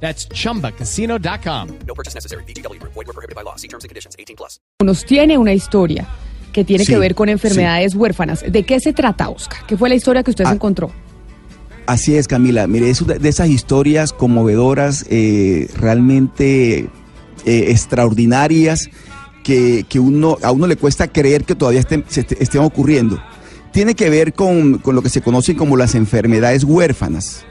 That's chumbacasino.com. No purchase necessary. BGW. Void were prohibited by law. See terms and conditions. 18 plus. nos tiene una historia que tiene Sí, que ver con enfermedades huérfanas. ¿De qué se trata, Oscar? ¿Qué fue la historia que usted se Ah. encontró? Así es, Camila. Mire, es de esas historias conmovedoras, eh, realmente eh, extraordinarias, que, que uno, a uno le cuesta creer que todavía estén, se est- estén ocurriendo. Tiene que ver con, con lo que se conocen como las enfermedades huérfanas.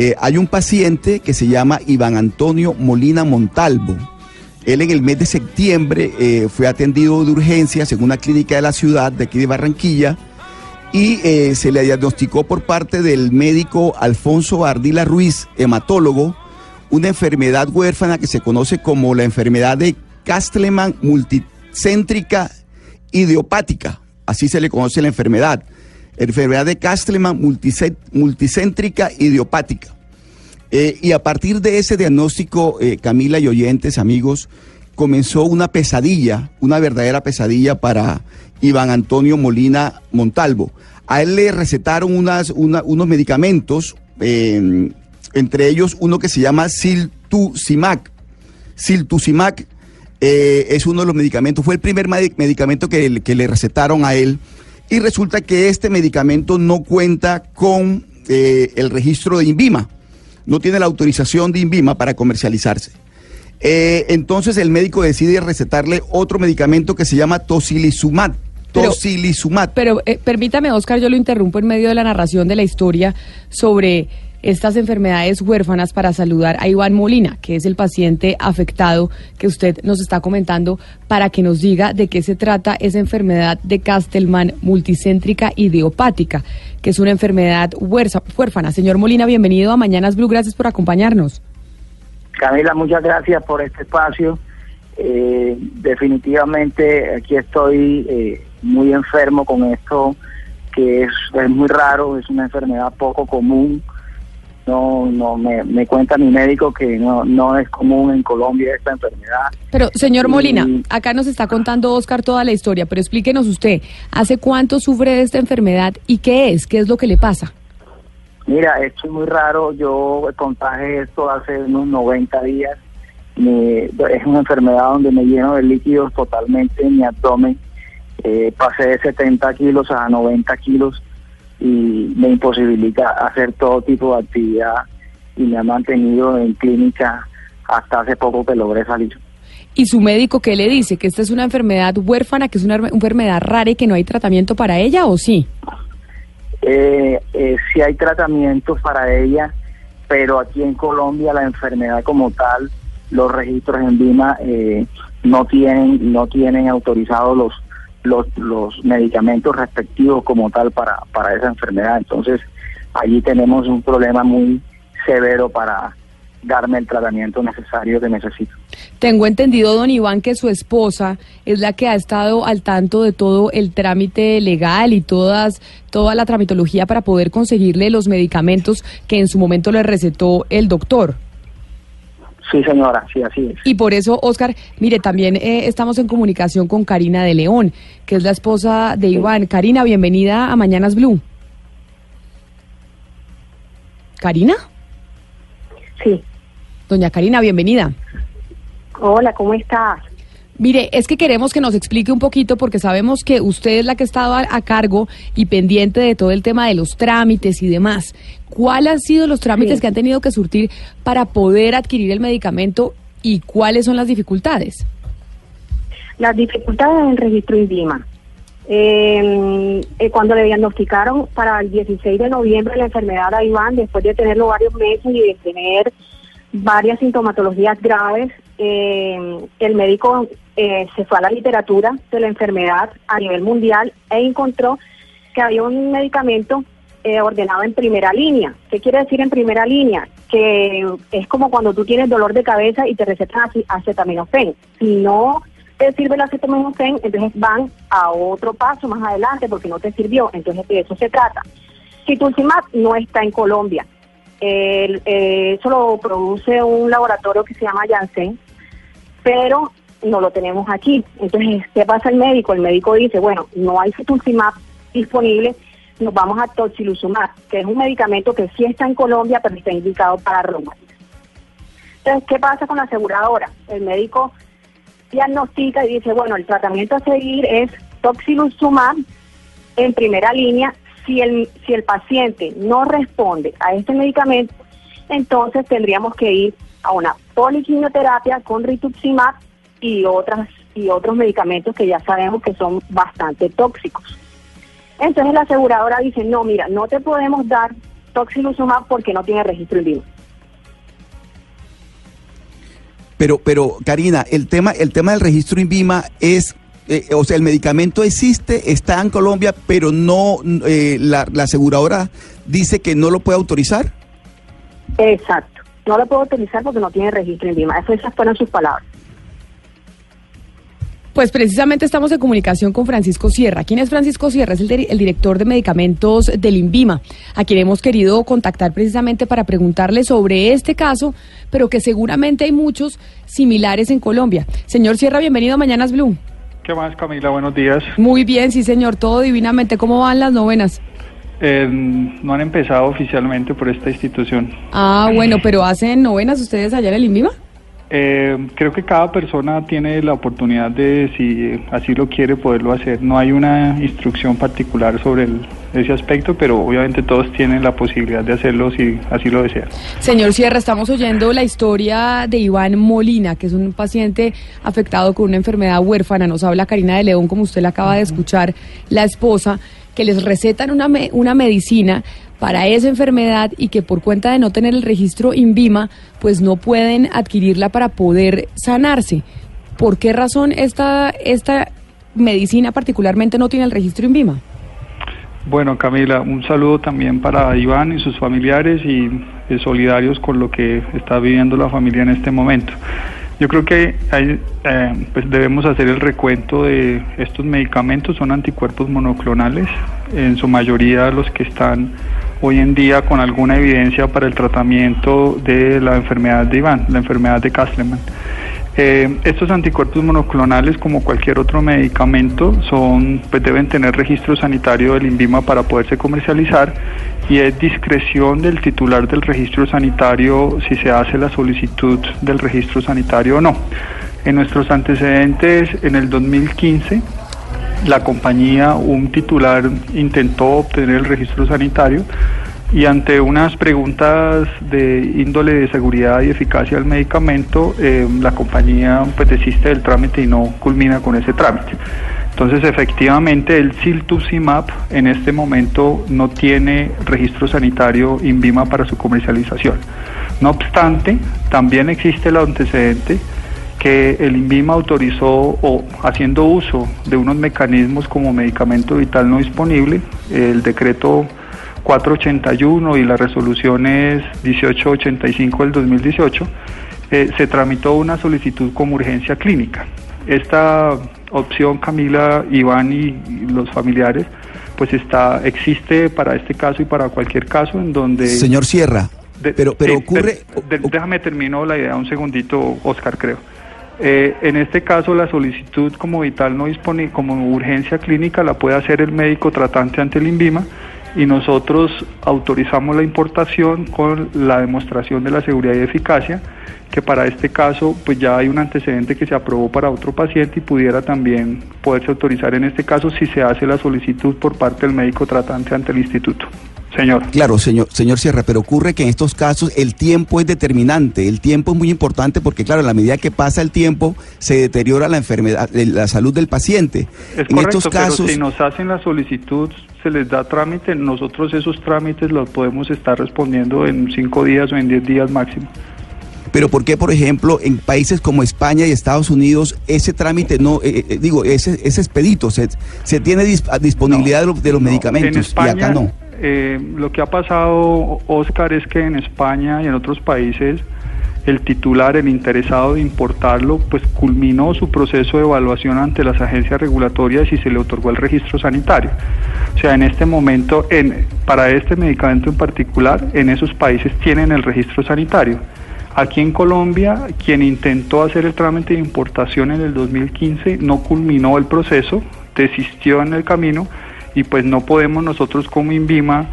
Eh, hay un paciente que se llama Iván Antonio Molina Montalvo. Él en el mes de septiembre eh, fue atendido de urgencia en una clínica de la ciudad, de aquí de Barranquilla, y eh, se le diagnosticó por parte del médico Alfonso Ardila Ruiz, hematólogo, una enfermedad huérfana que se conoce como la enfermedad de Castleman multicéntrica idiopática. Así se le conoce la enfermedad. Enfermedad de Castleman multicé- multicéntrica idiopática. Eh, y a partir de ese diagnóstico, eh, Camila y oyentes, amigos, comenzó una pesadilla, una verdadera pesadilla para Iván Antonio Molina Montalvo. A él le recetaron unos medicamentos, eh, entre ellos uno que se llama Siltuzimac. Siltuzimac eh, es uno de los medicamentos, fue el primer medi- medicamento que, que le recetaron a él. Y resulta que este medicamento no cuenta con eh, el registro de INVIMA, no tiene la autorización de INVIMA para comercializarse. Eh, entonces el médico decide recetarle otro medicamento que se llama Tocilizumab. Pero- Tocilizumab. Pero eh, permítame, Oscar, yo lo interrumpo en medio de la narración de la historia sobre estas enfermedades huérfanas para saludar a Iván Molina, que es el paciente afectado que usted nos está comentando, para que nos diga de qué se trata esa enfermedad de Castelman multicéntrica idiopática, que es una enfermedad huérfana. Señor Molina, bienvenido a Mañanas Blue, gracias por acompañarnos. Camila, muchas gracias por este espacio. Eh, definitivamente aquí estoy eh, muy enfermo con esto, que es muy raro, es una enfermedad poco común. No, no me, me cuenta mi médico que no, no es común en Colombia esta enfermedad. Pero, señor Molina, acá nos está contando Oscar toda la historia, pero explíquenos usted, ¿hace cuánto sufre de esta enfermedad y qué es? ¿Qué es lo que le pasa? Mira, esto es muy raro. Yo contagié esto hace unos 90 días. Me- es una enfermedad donde me lleno de líquidos totalmente en mi abdomen. Eh, pasé de 70 kilos a 90 kilos y me imposibilita hacer todo tipo de actividad y me ha mantenido en clínica hasta hace poco que logré salir. ¿Y su médico qué le dice? ¿Que esta es una enfermedad huérfana, que es una enfermedad rara y que no hay tratamiento para ella o sí? Eh, eh, sí hay tratamientos para ella, pero aquí en Colombia la enfermedad como tal, los registros en Vima eh, no tienen no tienen autorizados los, los los medicamentos respectivos como tal para para esa enfermedad. Entonces allí tenemos un problema muy severo para darme el tratamiento necesario que necesito. Tengo entendido, don Iván, que su esposa es la que ha estado al tanto de todo el trámite legal y todas, toda la tramitología para poder conseguirle los medicamentos que en su momento le recetó el doctor. Sí, señora, sí, así es. Y por eso, Oscar, mire, también eh, estamos en comunicación con Karina de León, que es la esposa de Iván. Karina, bienvenida a Mañanas Blue. ¿Karina? Sí. Doña Karina, bienvenida. Hola, ¿cómo estás? Mire, es que queremos que nos explique un poquito porque sabemos que usted es la que ha estado a, a cargo y pendiente de todo el tema de los trámites y demás. ¿Cuáles han sido los trámites Sí. que han tenido que surtir para poder adquirir el medicamento y cuáles son las dificultades? Las dificultades en el registro INVIMA. Eh, eh, cuando le diagnosticaron para el 16 de noviembre la enfermedad a Iván, después de tenerlo varios meses y de tener varias sintomatologías graves, eh, el médico eh, se fue a la literatura de la enfermedad a nivel mundial e encontró que había un medicamento eh, ordenado en primera línea. ¿Qué quiere decir en primera línea? Que es como cuando tú tienes dolor de cabeza y te recetan acetaminofén. Si no te sirve el acetaminofén, entonces van a otro paso más adelante porque no te sirvió. Entonces de eso se trata. Citulcimab no está en Colombia. El, eh, eso lo produce un laboratorio que se llama Janssen, pero no lo tenemos aquí. Entonces, ¿qué pasa el médico? El médico dice, bueno, no hay citulcimab disponible, nos vamos a tocilizumab, que es un medicamento que sí está en Colombia, pero está indicado para reumatismo. Entonces, ¿qué pasa con la aseguradora? El médico diagnostica y dice, bueno, el tratamiento a seguir es toxiluzumab en primera línea. Si el, si el paciente no responde a este medicamento, entonces tendríamos que ir a una poliquimioterapia con rituximab y otras y otros medicamentos que ya sabemos que son bastante tóxicos. Entonces la aseguradora dice, no, mira, no te podemos dar toxiluzumab porque no tiene registro en vivo. Pero, pero Karina, el tema, el tema del registro INVIMA es, eh, o sea, el medicamento existe, está en Colombia, pero no, eh, la, la aseguradora dice que no lo puede autorizar. Exacto. No lo puedo autorizar porque no tiene registro en Vima. Esas fueron sus palabras. Pues precisamente estamos en comunicación con Francisco Sierra. ¿Quién es Francisco Sierra? Es el, el director de medicamentos del INVIMA, a quien hemos querido contactar precisamente para preguntarle sobre este caso, pero que seguramente hay muchos similares en Colombia. Señor Sierra, bienvenido a Mañanas Blue. ¿Qué más, Camila? Buenos días. Muy bien, sí señor, todo divinamente. ¿Cómo van las novenas? Eh, no han empezado oficialmente por esta institución. Ah, bueno, pero ¿hacen novenas ustedes allá en el INVIMA? Eh, creo que cada persona tiene la oportunidad de, si así lo quiere, poderlo hacer. No hay una instrucción particular sobre ese aspecto, pero obviamente todos tienen la posibilidad de hacerlo si así lo desean. Señor Sierra, estamos oyendo la historia de Iván Molina, que es un paciente afectado con una enfermedad huérfana. Nos habla Karina de León, como usted la acaba de escuchar, la esposa, que les recetan una, una medicina para esa enfermedad y que por cuenta de no tener el registro INVIMA, pues no pueden adquirirla para poder sanarse. ¿Por qué razón esta, esta medicina particularmente no tiene el registro INVIMA? Bueno, Camila, un saludo también para Iván y sus familiares y eh, solidarios con lo que está viviendo la familia en este momento. Yo creo que hay, eh, pues debemos hacer el recuento de estos medicamentos, son anticuerpos monoclonales, en su mayoría los que están hoy en día con alguna evidencia para el tratamiento de la enfermedad de Iván, la enfermedad de Castleman. Eh, estos anticuerpos monoclonales, como cualquier otro medicamento, son, pues deben tener registro sanitario del INVIMA para poderse comercializar y es discreción del titular del registro sanitario si se hace la solicitud del registro sanitario o no. En nuestros antecedentes, en el 2015, la compañía, un titular intentó obtener el registro sanitario y ante unas preguntas de índole de seguridad y eficacia del medicamento, eh, la compañía pues desiste del trámite y no culmina con ese trámite. Entonces, efectivamente, el Siltuzimab en este momento no tiene registro sanitario INVIMA para su comercialización. No obstante, también existe el antecedente que el INVIMA autorizó o haciendo uso de unos mecanismos como medicamento vital no disponible, el decreto 481 y las resoluciones 1885 del 2018, eh, se tramitó una solicitud como urgencia clínica. Esta opción, Camila, Iván y, los familiares, pues está existe para este caso y para cualquier caso en donde... Señor Sierra, De- pero, pero ocurre... de- déjame termino la idea un segundito, Oscar, creo. Eh, en este caso, la solicitud como vital no disponible, como urgencia clínica, la puede hacer el médico tratante ante el INVIMA y nosotros autorizamos la importación con la demostración de la seguridad y eficacia, que para este caso, pues ya hay un antecedente que se aprobó para otro paciente y pudiera también poderse autorizar en este caso si se hace la solicitud por parte del médico tratante ante el instituto. Señor. Claro, señor, señor Sierra, pero ocurre que en estos casos el tiempo es determinante, el tiempo es muy importante porque claro, a la medida que pasa el tiempo se deteriora la enfermedad, eh, la salud del paciente. Es en correcto, estos casos, pero si nos hacen la solicitud, se les da trámite, nosotros esos trámites los podemos estar respondiendo en cinco días o en diez días máximo. Pero ¿por qué, por ejemplo, en países como España y Estados Unidos ese trámite no, eh, eh, digo, ese, ese expedito, se, se tiene dis- a disponibilidad de, los- de los No, medicamentos en España, y acá no? eh, lo que ha pasado, Oscar, es que en España y en otros países el titular, el interesado de importarlo, pues culminó su proceso de evaluación ante las agencias regulatorias y se le otorgó el registro sanitario. O sea, en este momento, en, para este medicamento en particular, en esos países tienen el registro sanitario. Aquí en Colombia, quien intentó hacer el trámite de importación en el 2015 no culminó el proceso, desistió en el camino y pues no podemos nosotros como INVIMA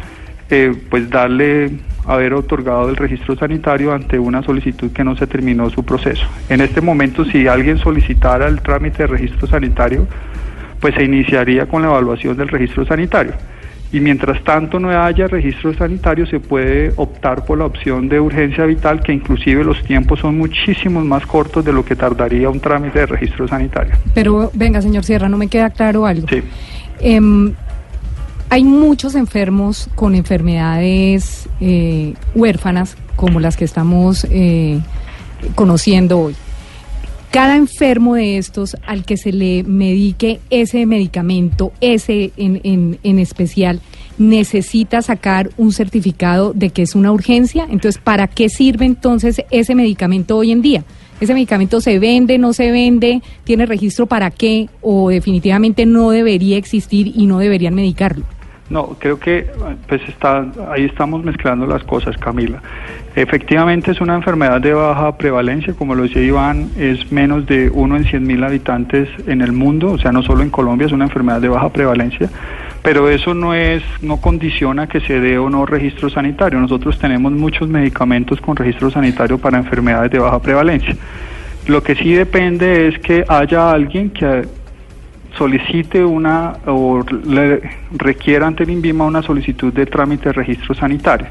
eh, pues darle haber otorgado el registro sanitario ante una solicitud que no se terminó su proceso. En este momento, si alguien solicitara el trámite de registro sanitario, pues se iniciaría con la evaluación del registro sanitario. Y mientras tanto no haya registro sanitario, se puede optar por la opción de urgencia vital, que inclusive los tiempos son muchísimos más cortos de lo que tardaría un trámite de registro sanitario. Pero venga, señor Sierra, no me queda claro algo. Sí. Em, hay muchos enfermos con enfermedades eh, huérfanas, como las que estamos eh, conociendo hoy. Cada enfermo de estos al que se le medique ese medicamento, ese en, en, en especial, necesita sacar un certificado de que es una urgencia. Entonces, ¿para qué sirve entonces ese medicamento hoy en día? ¿Ese medicamento se vende, no se vende? ¿Tiene registro para qué? ¿O definitivamente no debería existir y no deberían medicarlo? No, creo que pues está, ahí estamos mezclando las cosas, Camila. Efectivamente es una enfermedad de baja prevalencia, como lo decía Iván, es menos de uno en 100 mil habitantes en el mundo, o sea, no solo en Colombia, es una enfermedad de baja prevalencia, pero eso no es, no condiciona que se dé o no registro sanitario. Nosotros tenemos muchos medicamentos con registro sanitario para enfermedades de baja prevalencia. Lo que sí depende es que haya alguien que solicite una o le requiera ante el INVIMA una solicitud de trámite de registro sanitario.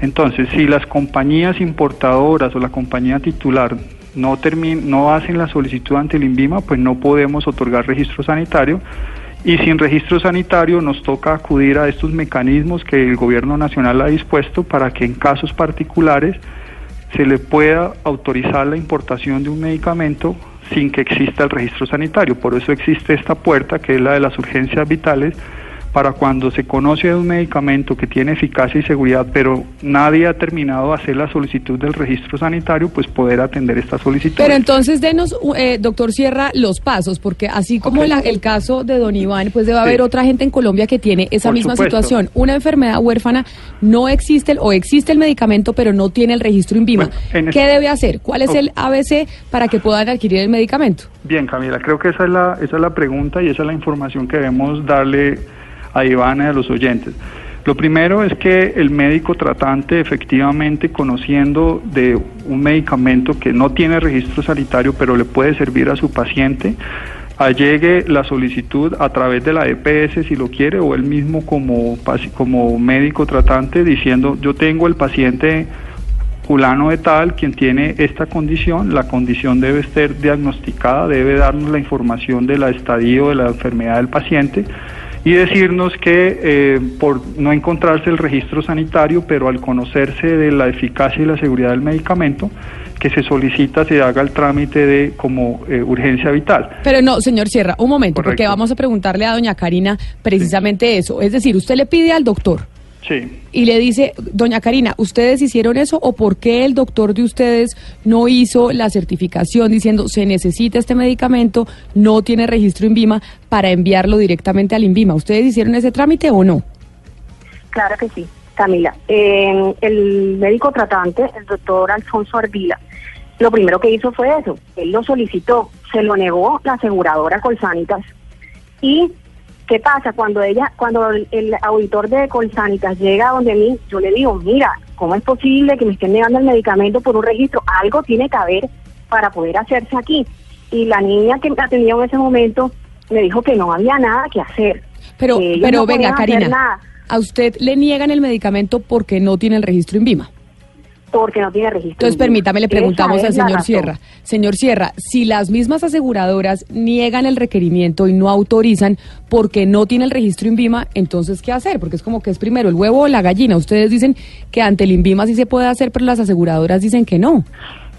Entonces, si las compañías importadoras o la compañía titular no, no hacen la solicitud ante el INVIMA, pues no podemos otorgar registro sanitario. Y sin registro sanitario nos toca acudir a estos mecanismos que el gobierno nacional ha dispuesto para que en casos particulares se le pueda autorizar la importación de un medicamento sin que exista el registro sanitario. Por eso existe esta puerta, que es la de las urgencias vitales, para cuando se conoce de un medicamento que tiene eficacia y seguridad, pero nadie ha terminado de hacer la solicitud del registro sanitario, pues poder atender esta solicitud. Pero entonces denos, eh, doctor Sierra, los pasos, porque así como la- el caso de don Iván, pues debe Sí. haber otra gente en Colombia que tiene esa Por misma supuesto. situación. Una enfermedad huérfana, no existe el- o existe el medicamento, pero no tiene el registro INVIMA. Bueno, en ¿Qué este- debe hacer? ¿Cuál es el ABC para que puedan adquirir el medicamento? Bien, Camila, creo que esa es la, esa es la pregunta y esa es la información que debemos darle a Iván y a los oyentes. Lo primero es que el médico tratante efectivamente conociendo de un medicamento que no tiene registro sanitario pero le puede servir a su paciente, allegue la solicitud a través de la EPS si lo quiere o él mismo como, como médico tratante diciendo yo tengo el paciente fulano de tal, quien tiene esta condición, la condición debe ser diagnosticada, debe darnos la información del estadio de la enfermedad del paciente y decirnos que eh, por no encontrarse el registro sanitario, pero al conocerse de la eficacia y la seguridad del medicamento, que se solicita se haga el trámite de como eh, urgencia vital. Pero no, señor Sierra, un momento, porque vamos a preguntarle a doña Karina precisamente eso. Es decir, usted le pide al doctor Sí. y le dice, doña Karina, ¿ustedes hicieron eso o por qué el doctor de ustedes no hizo la certificación diciendo se necesita este medicamento, no tiene registro INVIMA para enviarlo directamente al INVIMA? ¿Ustedes hicieron ese trámite o no? Claro que sí, Camila. Eh, el médico tratante, el doctor Alfonso Ardila, lo primero que hizo fue eso. Él lo solicitó, se lo negó la aseguradora Colsanitas. ¿Y qué pasa? Cuando ella, cuando el, auditor de Colsanitas llega donde mí, yo le digo, mira, ¿cómo es posible que me estén negando el medicamento por un registro? Algo tiene que haber para poder hacerse aquí. Y la niña que me atendió en ese momento me dijo que no había nada que hacer. Pero, no venga, Karina, a usted le niegan el medicamento porque no tiene el registro INVIMA. Porque no tiene registro. Entonces, permítame, le preguntamos al señor. Sierra. Señor Sierra, si las mismas aseguradoras niegan el requerimiento y no autorizan porque no tiene el registro INVIMA, entonces, ¿qué hacer? Porque es como que es primero el huevo o la gallina. Ustedes dicen que ante el INVIMA sí se puede hacer, pero las aseguradoras dicen que no.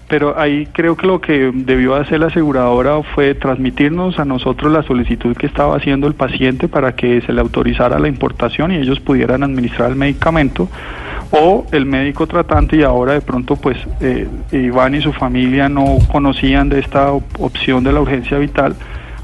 Pero ahí creo que lo que debió hacer la aseguradora fue transmitirnos a nosotros la solicitud que estaba haciendo el paciente para que se le autorizara la importación y ellos pudieran administrar el medicamento o el médico tratante y ahora de pronto pues eh, Iván y su familia no conocían de esta op- opción de la urgencia vital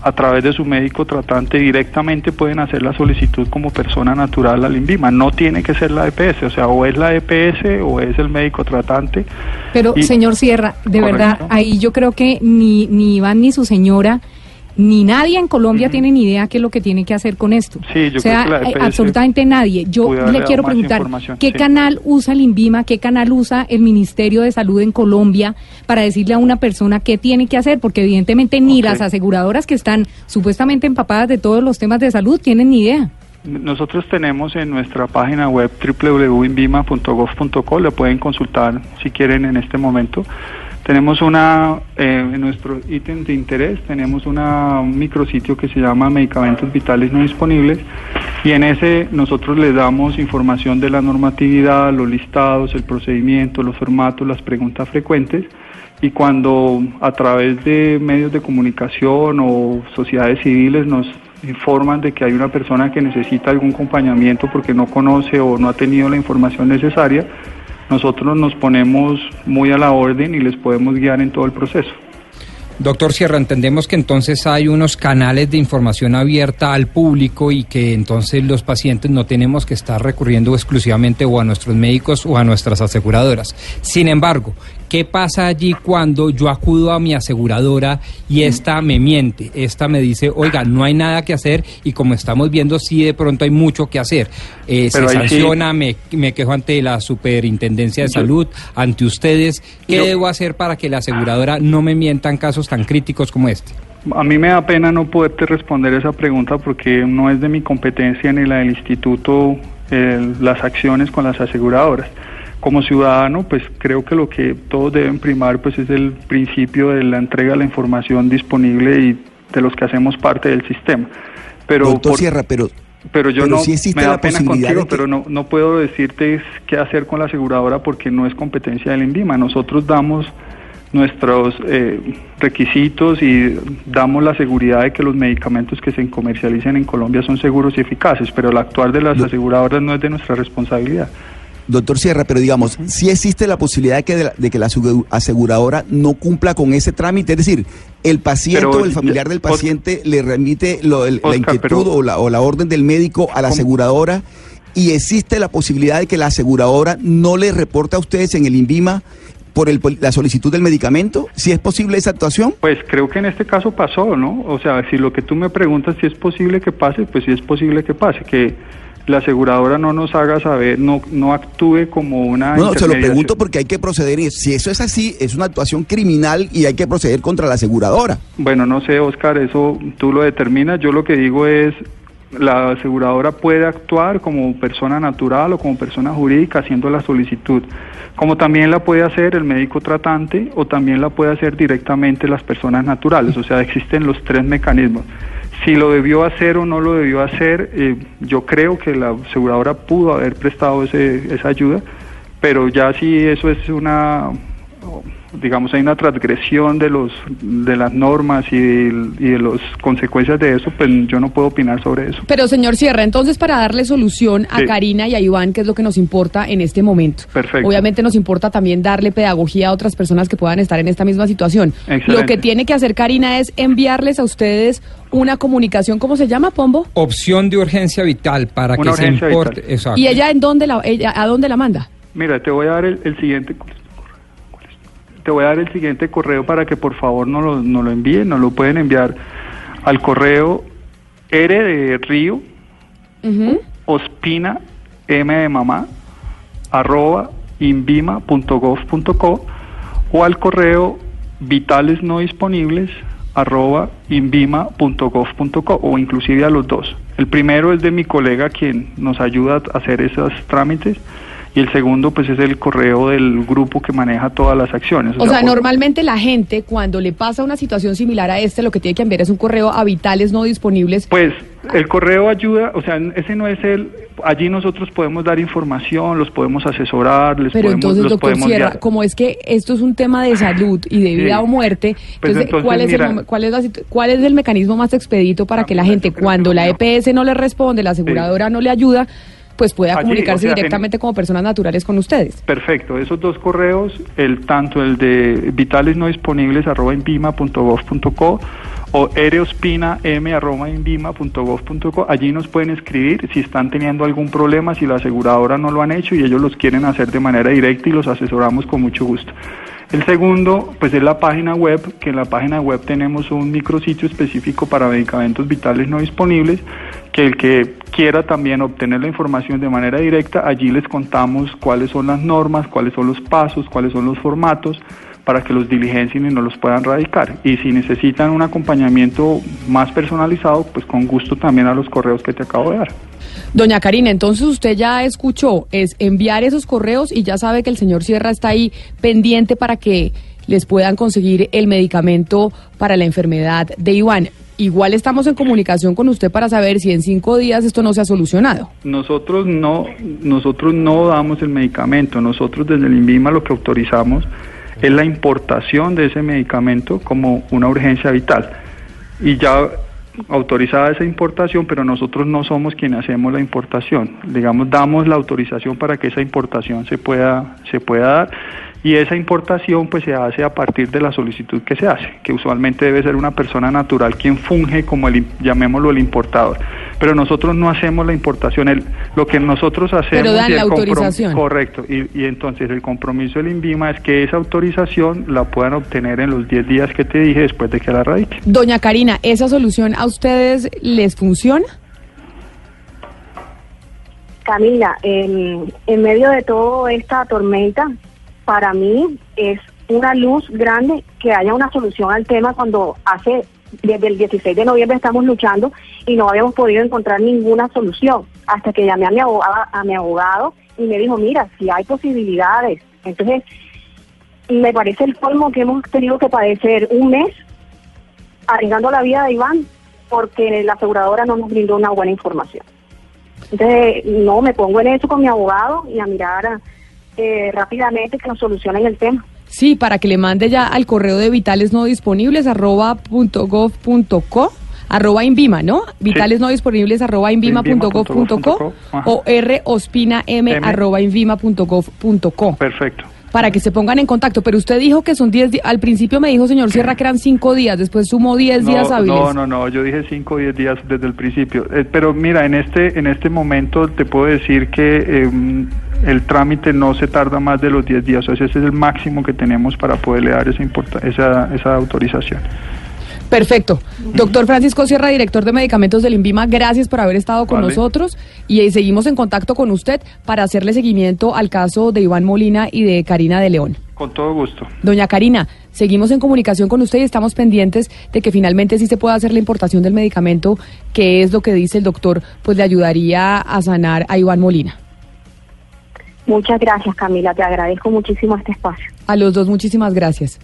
a través de su médico tratante directamente pueden hacer la solicitud como persona natural al INVIMA. No tiene que ser la EPS, o sea, o es la EPS o es el médico tratante. Pero, Y- señor Sierra, de Correcto. verdad, ahí yo creo que ni, ni Iván ni su señora, ni nadie en Colombia tiene ni idea qué es lo que tiene que hacer con esto. Sí, yo o sea, creo que la EPS absolutamente nadie. Yo le quiero preguntar, ¿qué sí. canal usa el INVIMA, qué canal usa el Ministerio de Salud en Colombia para decirle a una persona qué tiene que hacer? Porque evidentemente ni las aseguradoras que están supuestamente empapadas de todos los temas de salud tienen ni idea. Nosotros tenemos en nuestra página web www.invima.gov.co, le pueden consultar si quieren en este momento. Tenemos una, eh, en nuestro ítem de interés, tenemos una, un micrositio que se llama Medicamentos Vitales No Disponibles y en ese nosotros le damos información de la normatividad, los listados, el procedimiento, los formatos, las preguntas frecuentes y cuando a través de medios de comunicación o sociedades civiles nos informan de que hay una persona que necesita algún acompañamiento porque no conoce o no ha tenido la información necesaria, nosotros nos ponemos muy a la orden y les podemos guiar en todo el proceso. Doctor Sierra, entendemos que entonces hay unos canales de información abierta al público y que entonces los pacientes no tenemos que estar recurriendo exclusivamente o a nuestros médicos o a nuestras aseguradoras. Sin embargo, ¿qué pasa allí cuando yo acudo a mi aseguradora y esta me miente? Esta me dice, oiga, no hay nada que hacer y como estamos viendo, sí de pronto hay mucho que hacer. Eh, se sí- sanciona, me, me quejo ante la Superintendencia de Salud, ante ustedes. ¿Qué Yo- debo hacer para que la aseguradora no me mienta en casos tan críticos como este? A mí me da pena no poderte responder esa pregunta porque no es de mi competencia ni la del instituto eh, las acciones con las aseguradoras. Como ciudadano, pues creo que lo que todos deben primar pues es el principio de la entrega de la información disponible y de los que hacemos parte del sistema. Pero Doctor por- Sierra, pero pero yo Pero no sí me da la pena contigo, que- pero no, no puedo decirte qué hacer con la aseguradora porque no es competencia del INVIMA. Nosotros damos nuestros eh, requisitos y damos la seguridad de que los medicamentos que se comercialicen en Colombia son seguros y eficaces, pero el actuar de las aseguradoras no es de nuestra responsabilidad. Doctor Sierra, pero digamos, si existe la posibilidad de que, de que la asegu- aseguradora no cumpla con ese trámite, es decir, el paciente Pero, o el familiar del Oscar- paciente le remite lo- el- la inquietud pero- o, la, o la orden del médico a la aseguradora y existe la posibilidad de que la aseguradora no le reporte a ustedes en el INVIMA por el- la solicitud del medicamento, si es posible esa actuación. Pues creo que en este caso pasó, ¿no? O sea, si lo que tú me preguntas si es posible que pase, pues sí es posible que pase, que la aseguradora no nos haga saber, no, no actúe como una... No, se lo pregunto porque hay que proceder y si eso es así, es una actuación criminal y hay que proceder contra la aseguradora. Bueno, no sé, Oscar, eso tú lo determinas. Yo lo que digo es, la aseguradora puede actuar como persona natural o como persona jurídica haciendo la solicitud, como también la puede hacer el médico tratante o también la puede hacer directamente las personas naturales. O sea, existen los tres mecanismos. Si lo debió hacer o no lo debió hacer, eh, yo creo que la aseguradora pudo haber prestado ese, esa ayuda, pero ya si eso es una digamos hay una transgresión de los de las normas y de, y de las consecuencias de eso pues yo no puedo opinar sobre eso Pero señor Sierra, entonces para darle solución a Sí. Karina y a Iván, que es lo que nos importa en este momento. Perfecto. Obviamente nos importa también darle pedagogía a otras personas que puedan estar en esta misma situación. Excelente. Lo que tiene que hacer Karina es enviarles a ustedes una comunicación, ¿cómo se llama, Pombo? Opción de urgencia vital para Una que se importe. vital. Exacto. ¿Y ella en dónde la, ella, a dónde la manda? mira te voy a dar el, el siguiente te voy a dar el siguiente correo para que por favor nos lo, nos lo envíen nos lo pueden enviar al correo R de Río ospina m de mamá arroba invima.gov.co o al correo vitales no disponibles arroba invima.gov.co o inclusive a los dos. El primero es de mi colega quien nos ayuda a hacer esos trámites y el segundo pues es el correo del grupo que maneja todas las acciones. O sea, por- normalmente la gente cuando le pasa una situación similar a este, lo que tiene que enviar es un correo a vitales no disponibles. Pues el correo ayuda, o sea, ese no es el, allí nosotros podemos dar información, los podemos asesorar, les Pero podemos, entonces, los doctor podemos Sierra, guiar. como es que esto es un tema de salud y de vida Sí. o muerte, Pues entonces, entonces, ¿cuál, es mira- el, cuál, es la ¿cuál es el mecanismo más expedito para que la gente, cuando la EPS no le responde, la aseguradora no le ayuda, pues pueda Allí, comunicarse o sea, en- directamente como personas naturales con ustedes? Perfecto, esos dos correos, el tanto el de vitales no disponibles arroba invima.gov.co o ereospina m arroba invima.gov.co, allí nos pueden escribir si están teniendo algún problema, si la aseguradora no lo han hecho y ellos los quieren hacer de manera directa y los asesoramos con mucho gusto. El segundo, pues es la página web, que en la página web tenemos un micrositio específico para medicamentos vitales no disponibles, que el que quiera también obtener la información de manera directa, allí les contamos cuáles son las normas, cuáles son los pasos, cuáles son los formatos para que los diligencien y no los puedan radicar. Y si necesitan un acompañamiento más personalizado, pues con gusto también a los correos que te acabo de dar. Doña Karina, entonces usted ya escuchó, es enviar esos correos y ya sabe que el señor Sierra está ahí pendiente para que les puedan conseguir el medicamento para la enfermedad de Iván. Igual estamos en comunicación con usted para saber si en cinco días esto no se ha solucionado. Nosotros no, nosotros no damos el medicamento, nosotros desde el INVIMA lo que autorizamos es la importación de ese medicamento como una urgencia vital. Y ya autorizada esa importación, pero nosotros no somos quienes hacemos la importación. Digamos, damos la autorización para que esa importación se pueda, se pueda dar y esa importación pues se hace a partir de la solicitud que se hace, que usualmente debe ser una persona natural quien funge como el, llamémoslo el importador. Pero nosotros no hacemos la importación, el, lo que nosotros hacemos... Pero dan y el la autorización. Correcto, y, y entonces el compromiso del INVIMA es que esa autorización la puedan obtener en los 10 días que te dije después de que la radique. Doña Karina, ¿esa solución a ustedes les funciona? Camila, en, en medio de toda esta tormenta, para mí es una luz grande que haya una solución al tema cuando hace desde el 16 de noviembre estamos luchando y no habíamos podido encontrar ninguna solución hasta que llamé a mi abogada, a mi abogado y me dijo, mira, si hay posibilidades. Entonces, me parece el colmo que hemos tenido que padecer un mes arriesgando la vida de Iván porque la aseguradora no nos brindó una buena información. Entonces, no, me pongo en eso con mi abogado y a mirar eh, rápidamente que nos solucionen el tema. Sí, para que le mande ya al correo de vitales no disponibles arroba punto gov punto co, arroba invima, ¿no? Vitales no disponibles arroba invima punto gov punto co, Ajá. o rospina m M. arroba invima punto gov punto co, Perfecto. para que se pongan en contacto. Pero usted dijo que son 10 días, al principio me dijo señor Sierra que eran 5 días, después sumó 10 días no, hábiles. No, no, no, yo dije 5 o 10 días desde el principio. Eh, pero mira, en este en este momento te puedo decir que eh, el trámite no se tarda más de los 10 días. O sea, ese es el máximo que tenemos para poderle dar esa, importa- esa, esa autorización. Perfecto. Doctor Francisco Sierra, director de medicamentos del INVIMA, gracias por haber estado con Vale. nosotros y eh, seguimos en contacto con usted para hacerle seguimiento al caso de Iván Molina y de Karina de León. Con todo gusto. Doña Karina, seguimos en comunicación con usted y estamos pendientes de que finalmente sí se pueda hacer la importación del medicamento, que es lo que dice el doctor, pues le ayudaría a sanar a Iván Molina. Muchas gracias, Camila. Te agradezco muchísimo este espacio. A los dos, muchísimas gracias.